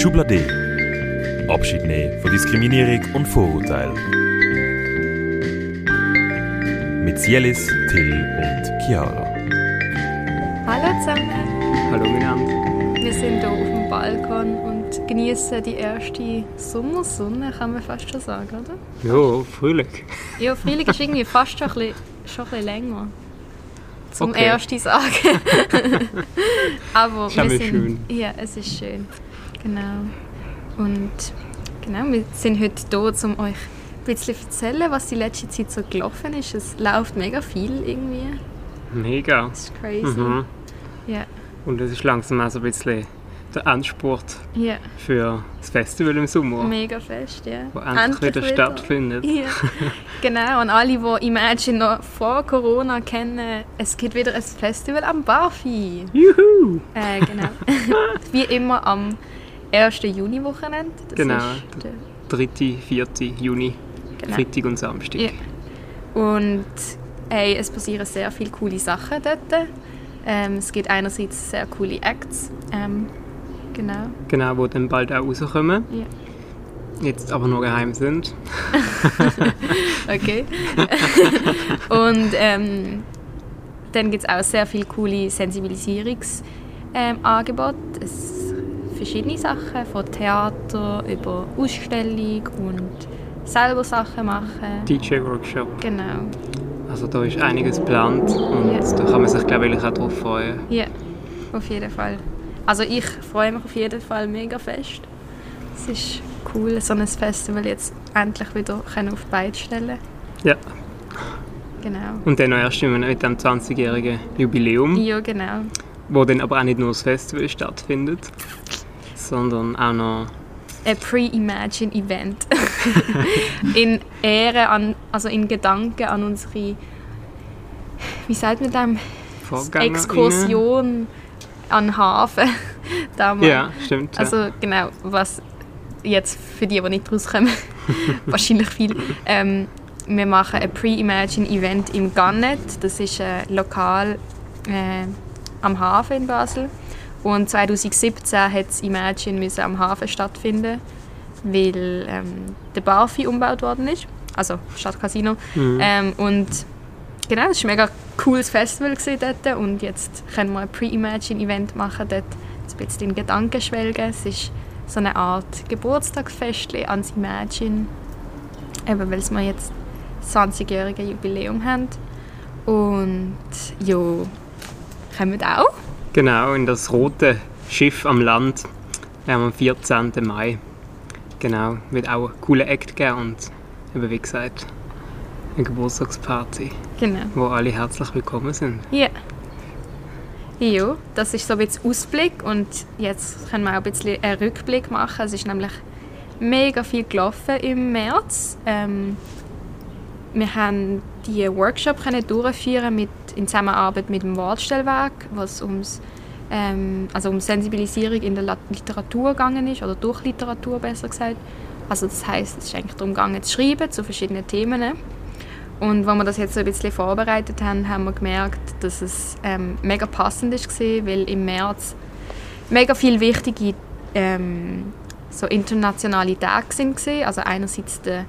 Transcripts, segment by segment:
Schublade. Abschied nehmen von Diskriminierung und Vorurteil. Mit Sielis, Till und Chiara. Hallo zusammen, Hallo miteinander. wir sind hier auf dem Balkon und genießen die erste Sommersonne, kann man fast schon sagen, oder? Ja, Frühling. Ja, Frühling ist irgendwie fast schon ein bisschen, schon ein bisschen länger. Zum Okay. ersten sagen. Aber wir sind, schön. Ja, es ist schön. Genau. Und genau, wir sind heute hier, um euch ein bisschen zu erzählen, was die letzte Zeit so gelaufen ist. Es läuft mega viel irgendwie. Mega. Das ist crazy. Mhm. Ja, Und es ist langsam auch so ein bisschen der Endspurt ja, für das Festival im Sommer, mega fest, ja. wo endlich, wieder stattfindet. Ja, genau. Und alle, die Imagine noch vor Corona kennen, es gibt wieder ein Festival am Barfi. Juhu! Äh, genau. Wie immer am 1. Juni-Wochenende. Das Genau. ist der- 3., 4. Juni, Genau. Freitag und Samstag. Ja. Und hey, es passieren sehr viele coole Sachen dort. Ähm, es gibt einerseits sehr coole Acts. Ähm, genau. Genau, wo dann bald auch rauskommen. Ja. Jetzt aber noch geheim sind. Okay. und ähm, dann gibt es auch sehr viele coole Sensibilisierungsangebote. Ähm, verschiedene Sachen, von Theater über Ausstellung und selber Sachen machen. DJ-Workshop. Genau. Also da ist einiges geplant und Ja. da kann man sich glaube ich auch darauf freuen. Ja, auf jeden Fall. Also ich freue mich auf jeden Fall mega fest. Es ist cool, so ein Festival jetzt endlich wieder können auf die Beine stellen. Ja. Genau. Und dann noch erst mit dem 20-jährigen Jubiläum. Ja, genau. wo dann aber auch nicht nur das Festival stattfindet, sondern auch noch ein Pre-Imagine-Event. in Ehre an, also in Gedanken an unsere, wie sagt man dem. Exkursion an Hafen. damals. Ja, stimmt. ja. Also genau, was jetzt für die, die nicht rauskommen, wahrscheinlich viel. Ähm, wir machen ein Pre-Imagine-Event im Gannet. Das ist ein Lokal äh, am Hafen in Basel. Und 2017 hat das Imagine müssen am Hafen stattfinden, weil ähm, der Barfi umgebaut worden ist. Also statt Casino. Mhm. Ähm, und genau, es war ein mega cooles Festival dort. Und jetzt können wir ein Pre-Imagine-Event machen, dort ein bisschen in Gedanken schwelgen. Es ist so eine Art Geburtstagsfest ans Imagine. Eben, weil wir jetzt 20-jährige Jubiläum haben. Und ja, kommen wir auch. Genau, in das rote Schiff am Land ähm, am 14. Mai. Genau, wird auch einen coolen Act geben und eben wie gesagt eine Geburtstagsparty, Genau. wo alle herzlich willkommen sind. Ja. Ja, das ist so ein bisschen Ausblick und jetzt können wir auch ein bisschen einen Rückblick machen. Es ist nämlich mega viel gelaufen im März. Ähm, wir haben die Workshop durchführen mit, in Zusammenarbeit mit dem Wortstellwerk, was ums, ähm, also um Sensibilisierung in der Literatur gegangen ist, oder durch Literatur besser gesagt. Also das heißt, es ist eigentlich darum gegangen, zu schreiben zu verschiedenen Themen. Und als wir das jetzt so ein bisschen vorbereitet haben, haben wir gemerkt, dass es ähm, mega passend ist, gewesen, weil im März mega viele wichtige ähm, so internationale Tage sind. gewesen. Also einerseits der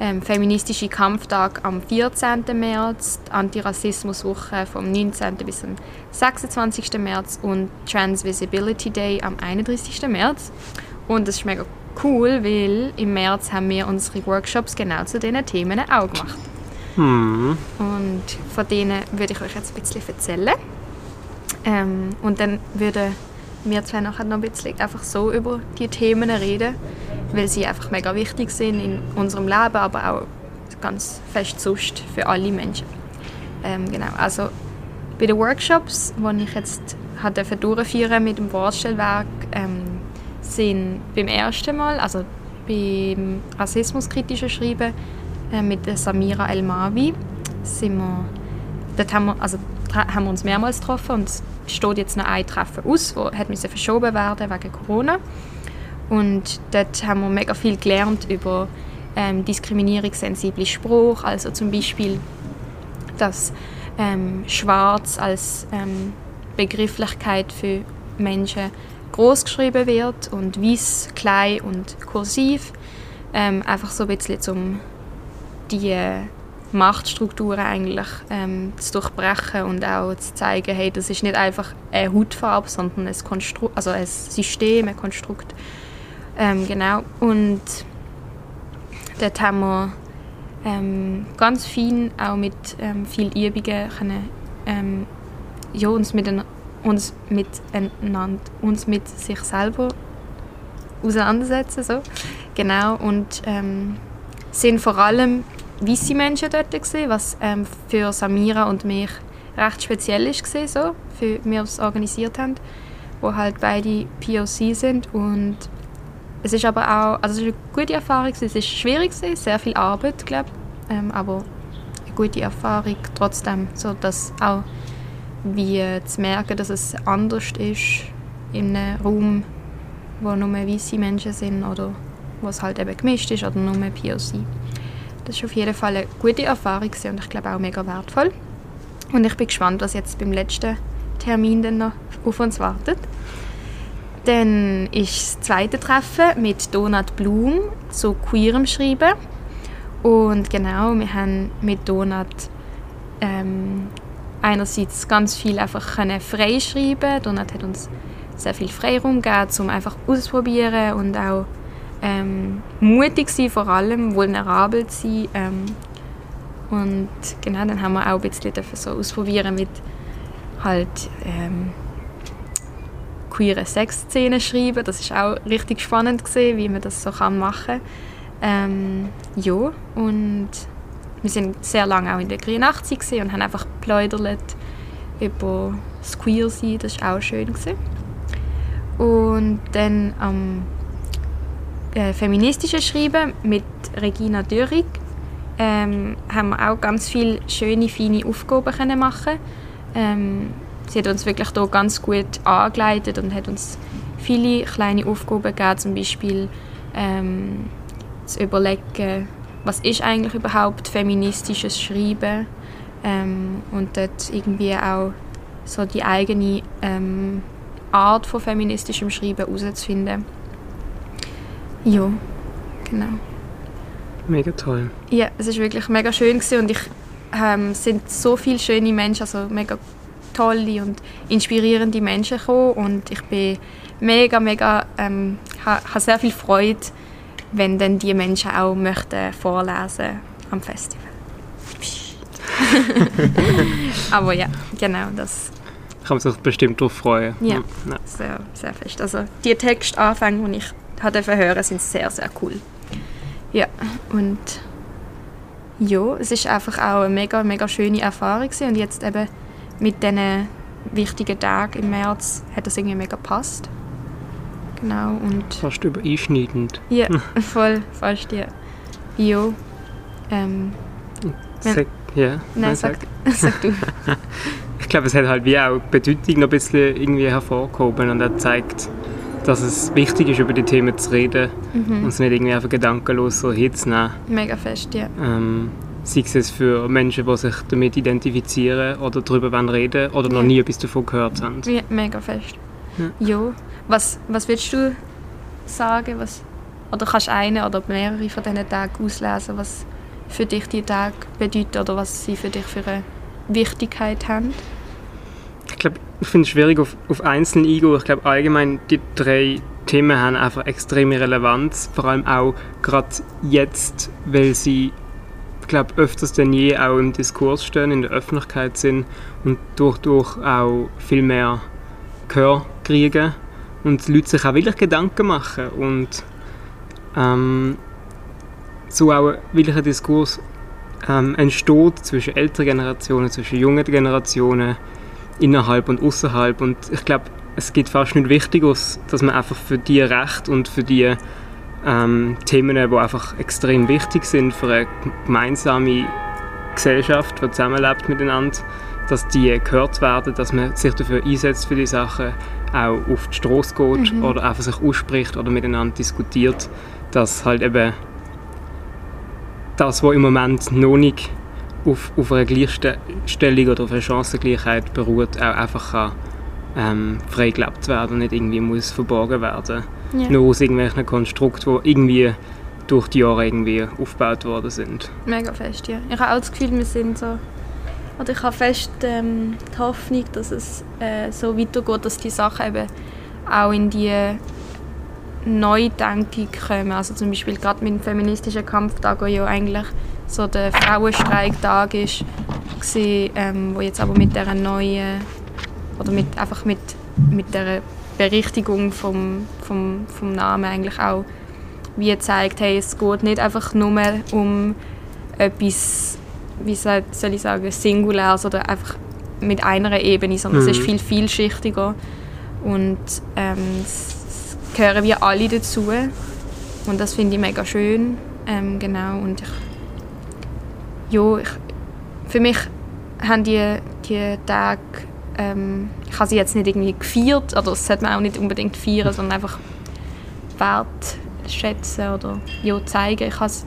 ähm, feministische Kampftag am 14. März, die Antirassismuswoche vom 19. bis zum 26. März und Trans Visibility Day am 31. März. Und das ist mega cool, weil im März haben wir unsere Workshops genau zu diesen Themen auch gemacht. Hm. Und von denen würde ich euch jetzt ein bisschen erzählen. Ähm, und dann würden wir zwei nachher noch ein bisschen einfach so über die Themen reden, weil sie einfach mega wichtig sind in unserem Leben, aber auch ganz fest sonst für alle Menschen. Ähm, genau, also bei den Workshops, die ich jetzt hat dürfen durchführen mit dem Wortstellwerk, ähm, sind beim ersten Mal, also beim rassismuskritischen Schreiben äh, mit der Samira El-Mawi, sind wir, dort haben wir, also, haben wir uns mehrmals getroffen und es steht jetzt noch ein Treffen aus, das hat müssen verschoben werden wegen Corona. Und dort haben wir mega viel gelernt über ähm, diskriminierungssensible Spruch, also zum Beispiel, dass ähm, Schwarz als ähm, Begrifflichkeit für Menschen groß geschrieben wird und weiß, klein und kursiv. Ähm, einfach so ein bisschen zum die Machtstrukturen eigentlich ähm, zu durchbrechen und auch zu zeigen, hey, das ist nicht einfach eine Hautfarbe, sondern ein, Konstru also ein System, ein Konstrukt. Ähm, genau. Und dort haben wir ähm, ganz fein auch mit ähm, viel Übungen können, ähm, ja, uns, mit uns, miteinander, uns mit sich selber auseinandersetzen. So. Genau. Und ähm, sind vor allem weiße Menschen dort gewesen, was ähm, für Samira und mich recht speziell ist gewesen, so, für wir es organisiert haben, wo halt beide POC sind und es ist aber auch, also es ist eine gute Erfahrung, es ist schwierig sehr viel Arbeit, glaube ähm, aber eine gute Erfahrung trotzdem, so dass auch wie zu merken, dass es anders ist in einem Raum, wo nur weiße Menschen sind oder wo es halt eben gemischt ist oder nur POC. Das war auf jeden Fall eine gute Erfahrung und ich glaube auch mega wertvoll. Und ich bin gespannt, was jetzt beim letzten Termin dann noch auf uns wartet. Dann ist das zweite Treffen mit Donat Blum zu queerem Schreiben. Und genau, wir haben mit Donat ähm, einerseits ganz viel einfach können frei schreiben. Donat hat uns sehr viel Freiraum gegeben, um einfach auszuprobieren und auch ähm, mutig sein, vor allem vulnerabel sein. Ähm, und genau, dann haben wir auch ein bisschen so ausprobieren mit halt ähm, queere Sexszenen schreiben. Das ist auch richtig spannend gewesen, wie man das so kann machen. Ähm, ja, und wir sind sehr lange auch in der 83 und haben einfach geplaudert über das Queer-Sein. Das war auch schön. Gewesen. Und dann am äh, feministisches Schreiben mit Regina Dörig ähm, haben wir auch ganz viele schöne, feine Aufgaben können machen ähm, Sie hat uns wirklich hier ganz gut angeleitet und hat uns viele kleine Aufgaben gegeben, zum Beispiel ähm, zu überlegen, was ist eigentlich überhaupt feministisches Schreiben ähm, und dort irgendwie auch so die eigene ähm, Art von feministischem Schreiben herauszufinden. Ja, genau. Mega toll. Ja, es ist wirklich mega schön gewesen und ich ähm, sind so viele schöne Menschen, also mega tolle und inspirierende Menschen gekommen und ich bin mega, mega, ähm, habe ha sehr viel Freude, wenn dann die Menschen auch möchten vorlesen am Festival. Aber ja, genau, das kann man sich bestimmt darauf freuen. Ja, ja, sehr, sehr fest. Also die Textanfänge, die ich hatte hören, sind sehr, sehr cool. Ja, und ja, es ist einfach auch eine mega, mega schöne Erfahrung gewesen. und jetzt eben mit diesen wichtigen Tagen im März hat das irgendwie mega gepasst. Genau, und... Fast übereinschneidend. Ja, voll, fast, ja. Ja, ähm... Sag, ja, nein, sag, sag du. ich glaube, es hat halt wie auch die Bedeutung noch ein bisschen irgendwie hervorgehoben und er zeigt, dass es wichtig ist, über die Themen zu reden mhm. und es nicht irgendwie einfach gedankenlos so hinzunehmen. Mega fest, ja. Ähm, sei es für Menschen, die sich damit identifizieren oder darüber reden oder noch nie etwas davon gehört haben. Ja, mega fest. Ja. ja. Was, was würdest du sagen, was, oder kannst du einen oder mehrere von diesen Tagen auslesen, was für dich die Tage bedeuten oder was sie für dich für eine Wichtigkeit haben? Ich glaube, ich finde es schwierig, auf, auf einzelne eingehen. Ich glaube, allgemein, die drei Themen haben einfach extreme Relevanz. Vor allem auch gerade jetzt, weil sie, glaube, öfters denn je auch im Diskurs stehen, in der Öffentlichkeit sind und durch, durch auch viel mehr Gehör kriegen und die Leute sich auch wirklich Gedanken machen und ähm, so auch wirklich ein Diskurs ähm, entsteht zwischen älteren Generationen, zwischen jungen Generationen, innerhalb und außerhalb. Und ich glaube, es gibt fast nichts Wichtiges, dass man einfach für die Recht und für die ähm, Themen, die einfach extrem wichtig sind für eine gemeinsame Gesellschaft, die zusammenlebt miteinander, dass die gehört werden, dass man sich dafür einsetzt für die Sachen, auch auf die Straße geht mhm. oder einfach sich ausspricht oder miteinander diskutiert, dass halt eben das, was im Moment noch nicht auf, auf einer Gleichstellung oder auf einer Chancengleichheit beruht, auch einfach kann, ähm, frei gelebt werden und nicht irgendwie muss verborgen werden. Ja. Nur aus irgendwelchen Konstrukten, die irgendwie durch die Jahre irgendwie aufgebaut worden sind. Mega fest, ja. Ich habe auch das Gefühl, wir sind so... Oder ich habe fest ähm, die Hoffnung, dass es äh, so weitergeht, dass die Sachen eben auch in die Neudenkung kommen. Also zum Beispiel gerade mit dem feministischen Kampftag, wo ja eigentlich so der Frauenstreiktag ist, gewesen, ähm, wo jetzt aber mit der neuen oder mit einfach mit mit der Berichtigung vom, vom, vom Namen eigentlich auch wie zeigt, hey, es geht nicht einfach nur um etwas, wie soll ich sagen, singuläres oder einfach mit einer Ebene, sondern Mhm. es ist viel vielschichtiger. Und ähm, es es gehören wir alle dazu. Und das finde ich mega schön, ähm, genau. Und ich, ja, ich, für mich haben die, die Tage, ähm, ich habe sie jetzt nicht irgendwie gefeiert, oder das sollte man auch nicht unbedingt feiern, sondern einfach wertschätzen oder ja, zeigen. Ich habe es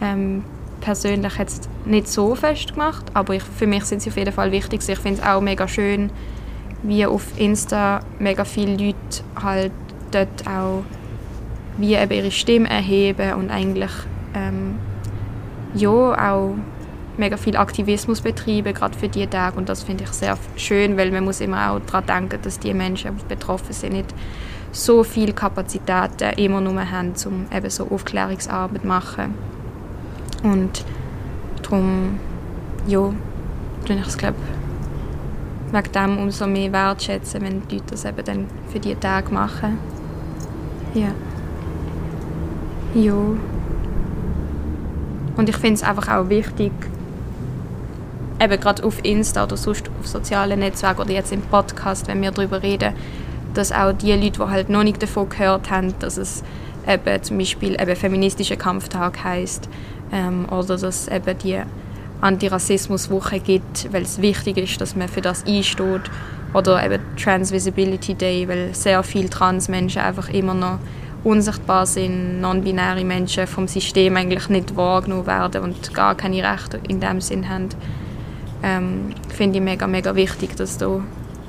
ähm, persönlich jetzt nicht so fest gemacht, aber ich, für mich sind sie auf jeden Fall wichtig. Ich finde es auch mega schön, wie auf Insta mega viele Leute halt dort auch wie eben ihre Stimme erheben und eigentlich ähm, ja auch mega viel Aktivismus betreiben, gerade für diese Tage und das finde ich sehr schön, weil man muss immer auch daran denken, dass die Menschen, die betroffen sind, nicht so viel Kapazitäten immer nur haben, um eben so Aufklärungsarbeit zu machen. Und darum, ja, tue ich es, glaube wegen dem umso mehr wertschätzen, wenn die Leute das eben dann für diese Tage machen. Ja. Ja. Und ich finde es einfach auch wichtig, eben gerade auf Insta oder sonst auf sozialen Netzwerken oder jetzt im Podcast, wenn wir darüber reden, dass auch die Leute, die halt noch nicht davon gehört haben, dass es eben zum Beispiel eben feministischer Kampftag heißt ähm, oder dass es eben die Antirassismuswoche gibt, weil es wichtig ist, dass man für das einsteht oder eben Trans Visibility Day, weil sehr viele Transmenschen einfach immer noch unsichtbar sind, non-binäre Menschen vom System eigentlich nicht wahrgenommen werden und gar keine Rechte in dem Sinn haben. Ähm, finde ich mega, mega wichtig, dass da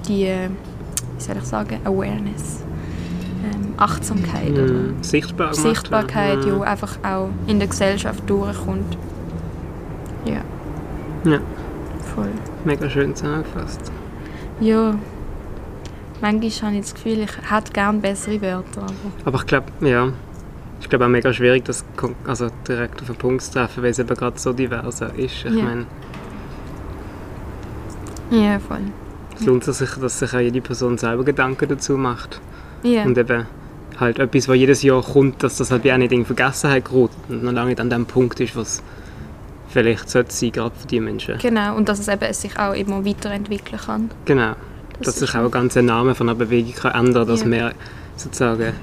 die, wie soll ich sagen, Awareness, ähm, Achtsamkeit oder Mhm. Sichtbar gemacht werden. Sichtbarkeit ja einfach auch in der Gesellschaft durchkommt. Ja, Ja, voll. mega schön zusammengefasst. Ja, manchmal habe ich das Gefühl, ich hätte gerne bessere Wörter. Aber Aber ich glaube, ja, ich glaube auch mega schwierig, das also direkt auf den Punkt zu treffen, weil es eben gerade so divers ist. Ich Ja. meine, ja, voll. es lohnt sich, dass sich auch jede Person selber Gedanken dazu macht. Ja, Und eben halt etwas, was jedes Jahr kommt, dass das halt wie auch nicht in Vergessenheit gerät und noch lange nicht an dem Punkt ist, was vielleicht sollte sein, gerade für die Menschen. genau. Und dass es eben sich auch immer weiterentwickeln kann. Genau. Das dass sich auch ganz der Name von einer Bewegung kann ändern dass Ja. wir sozusagen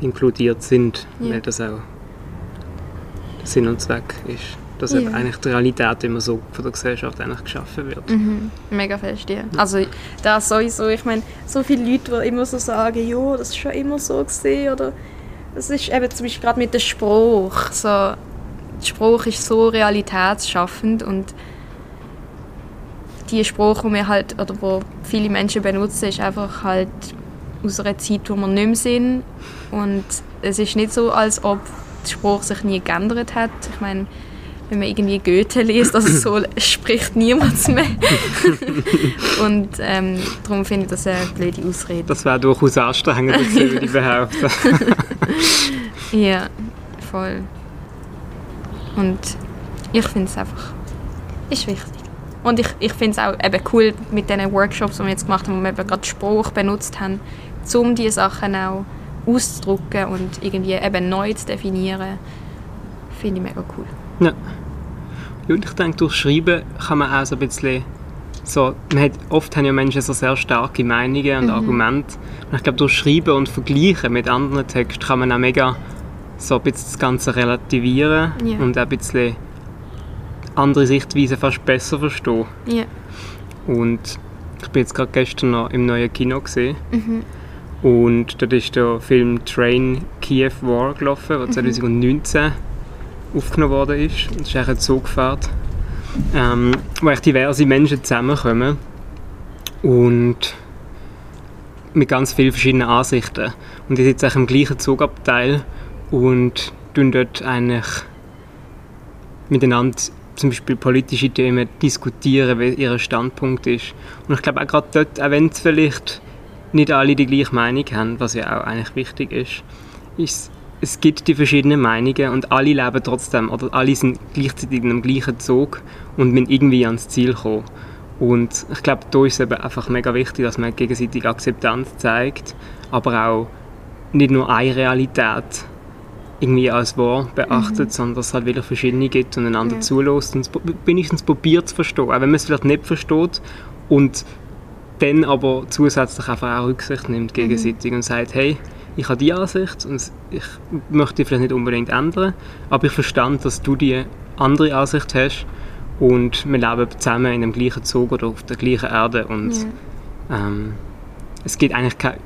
inkludiert sind, Ja. weil das auch Sinn und Zweck ist. Dass Ja. eben eigentlich die Realität immer so von der Gesellschaft eigentlich geschaffen wird. Mhm. Mega fest, ja. Also da sowieso, ich meine, so viele Leute, die immer so sagen, ja, das ist schon immer so gesehen oder das ist eben zum Beispiel gerade mit dem Spruch, so, der Spruch ist so realitätsschaffend und die Spruch, die wir halt, oder wo viele Menschen benutzen, ist einfach halt aus einer Zeit, wo wir nicht mehr sind und es ist nicht so, als ob der Spruch sich nie geändert hat. Ich meine, wenn man irgendwie Goethe liest, also so spricht niemand mehr. und ähm, darum finde ich das eine blöde Ausrede. Das wäre durchaus anstrengend, würde ich behaupten. Ja, voll. Und ich finde es einfach, ist wichtig. Und ich, ich finde es auch eben cool mit diesen Workshops, die wir jetzt gemacht haben, wo wir eben gerade Spruch benutzt haben, um diese Sachen auch auszudrücken und irgendwie eben neu zu definieren. Finde ich mega cool. Ja. Und ich denke, durch Schreiben kann man auch so ein bisschen so, man hat, oft haben ja Menschen so sehr starke Meinungen und Mhm. Argumente. Und ich glaube, durch Schreiben und Vergleichen mit anderen Texten kann man auch mega so ein bisschen das Ganze relativieren Ja. und auch ein bisschen andere Sichtweisen fast besser verstehen. Ja. Und ich bin jetzt gerade gestern noch im neuen Kino gesehen Mhm. und dort ist der Film Train Kiev War gelaufen, der 2019 aufgenommen worden ist. Das ist eine Zugfahrt, ähm, wo diverse Menschen zusammenkommen. Und mit ganz vielen verschiedenen Ansichten. Und die sitzen im gleichen Zugabteil und tun dort eigentlich miteinander zum Beispiel politische Themen diskutieren, wie ihr Standpunkt ist. Und ich glaube auch gerade dort, auch wenn es vielleicht nicht alle die gleiche Meinung haben, was ja auch eigentlich wichtig ist, ist es gibt die verschiedenen Meinungen und alle leben trotzdem, oder alle sind gleichzeitig in einem gleichen Zug und müssen irgendwie ans Ziel kommen. Und ich glaube, da ist es eben einfach mega wichtig, dass man gegenseitig Akzeptanz zeigt, aber auch nicht nur eine Realität irgendwie als wahr beachtet, mhm. sondern dass es halt wieder verschiedene gibt und einander ja. zulässt und wenigstens probiert zu verstehen, auch wenn man es vielleicht nicht versteht und dann aber zusätzlich einfach auch Rücksicht nimmt gegenseitig mhm. und sagt, hey, ich habe die Ansicht und ich möchte die vielleicht nicht unbedingt ändern, aber ich verstand, dass du die andere Ansicht hast und wir leben zusammen in dem gleichen Zug oder auf der gleichen Erde und ja. ähm, es gibt eigentlich kein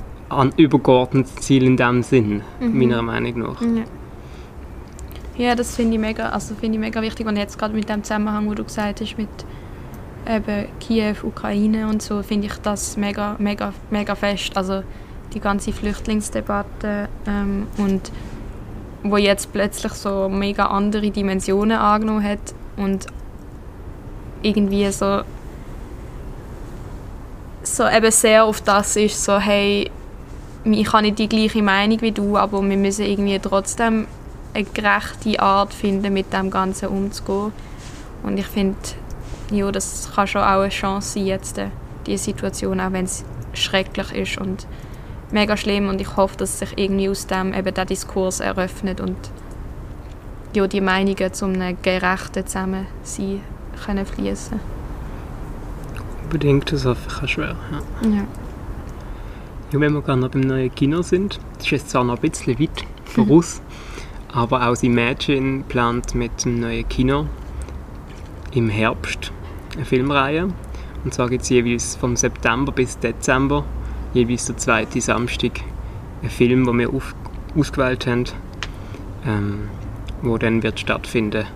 übergeordnetes Ziel in dem Sinn, mhm. meiner Meinung nach. Ja. Ja, das finde ich mega, also finde ich mega wichtig und jetzt gerade mit dem Zusammenhang, wo du gesagt hast mit eben Kiew, Ukraine und so, finde ich das mega, mega, mega fest. Also die ganze Flüchtlingsdebatte ähm, und wo jetzt plötzlich so mega andere Dimensionen angenommen hat und irgendwie so so eben sehr auf das ist so hey ich habe nicht die gleiche Meinung wie du aber wir müssen irgendwie trotzdem eine gerechte Art finden mit dem Ganzen umzugehen. Und ich finde ja das kann schon auch eine Chance sein jetzt äh, die Situation auch wenn es schrecklich ist und mega schlimm und ich hoffe, dass sich irgendwie aus dem eben der Diskurs eröffnet und ja, die Meinungen zu einem gerechten Zusammensein können fließen. Unbedingt, das hoffe ich auch schwer. Ja. ja. ja wenn wir gerade noch beim neuen Kino sind, das ist jetzt zwar noch ein bisschen weit voraus, mhm. aber auch Imagine plant mit dem neuen Kino im Herbst eine Filmreihe. Und zwar gibt es jeweils vom September bis Dezember jeweils der zweite Samstag einen Film, den wir auf, ausgewählt haben, ähm, wo dann wird stattfinden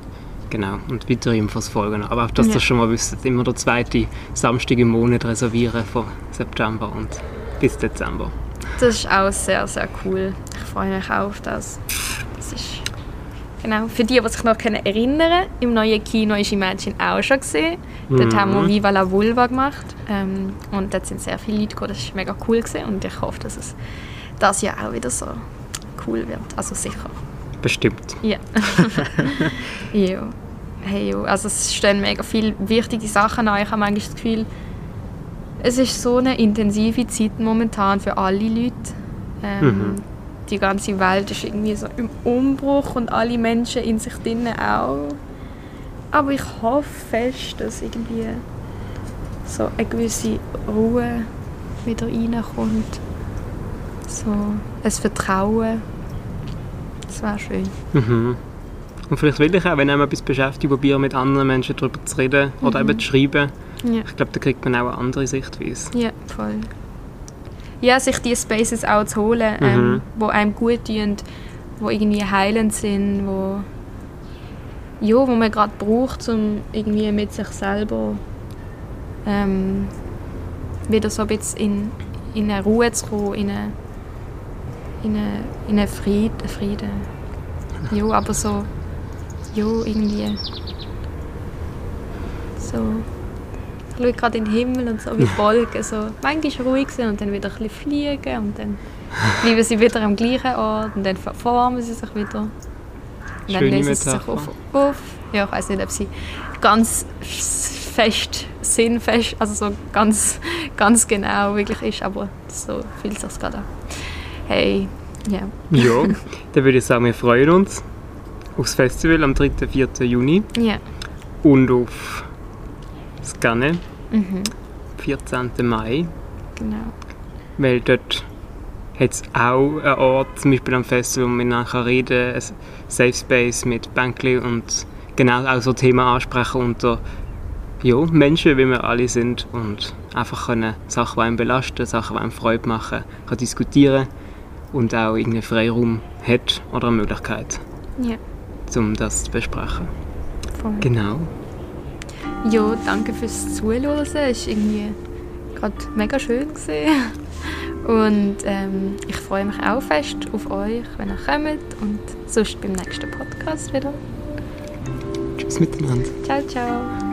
Genau, und weitere Infos folgen. Aber auch, dass ja. ihr schon mal wisst, immer der zweite Samstag im Monat reservieren von September und bis Dezember. Das ist auch sehr, sehr cool. Ich freue mich auch auf das. Das ist Genau, für die, die sich noch erinnern können, im neuen Kino ist Imagine auch schon gesehen. Dort mhm. haben wir Viva la Vulva gemacht ähm, und dort sind sehr viele Leute gekommen. Das war mega cool gewesen. und ich hoffe, dass es das Jahr auch wieder so cool wird. Also sicher. Bestimmt. Ja. ja. Hey, also es stehen mega viele wichtige Sachen an. Ich habe manchmal das Gefühl, es ist so eine intensive Zeit momentan für alle Leute. Ähm, mhm die ganze Welt ist irgendwie so im Umbruch und alle Menschen in sich drinnen auch. Aber ich hoffe fest, dass irgendwie so eine gewisse Ruhe wieder reinkommt. So ein Vertrauen. Das wäre schön. Mhm. Und vielleicht will ich auch, wenn einem etwas beschäftigt, probieren mit anderen Menschen darüber zu reden oder mhm. eben zu schreiben. Ja. Ich glaube, da kriegt man auch eine andere Sichtweise. Ja, voll ja, sich diese Spaces auch zu holen, ähm, mhm. wo einem gut tun, wo irgendwie heilend sind, wo, ja, wo man gerade braucht, um irgendwie mit sich selber ähm, wieder so ein bisschen in, in eine Ruhe zu kommen, in eine, in eine, in einen Frieden, Frieden. Ja, aber so, ja, irgendwie so ich schaue gerade in den Himmel und so wie Wolken. So, manchmal ruhig sind und dann wieder ein bisschen fliegen und dann bleiben sie wieder am gleichen Ort und dann verformen sie sich wieder. Und dann Schöne lösen sie sich auf, auf. Ja, ich weiß nicht, ob sie ganz fest, sinnfest, also so ganz, ganz genau wirklich ist, aber so fühlt es sich gerade an. Hey, ja. Yeah. Ja, dann würde ich sagen, wir freuen uns aufs Festival am 3. 4. Juni. Ja. Yeah. Und auf Scanne, mhm. 14. Mai. Genau. Weil dort hat es auch einen Ort, zum Beispiel am Festival, wo man nachher reden ein Safe Space mit Bänkli und genau auch so Themen ansprechen unter ja, Menschen, wie wir alle sind und einfach können Sachen, die einen belasten, Sachen, die einem Freude machen, kann diskutieren und auch irgendeinen Freiraum hat oder eine Möglichkeit, ja. um das zu besprechen. Voll. Genau. Ja, danke fürs Zuhören. Es war irgendwie gerade mega schön. Gewesen. Und ähm, ich freue mich auch fest auf euch, wenn ihr kommt und sonst beim nächsten Podcast wieder. Tschüss miteinander. Ciao, ciao.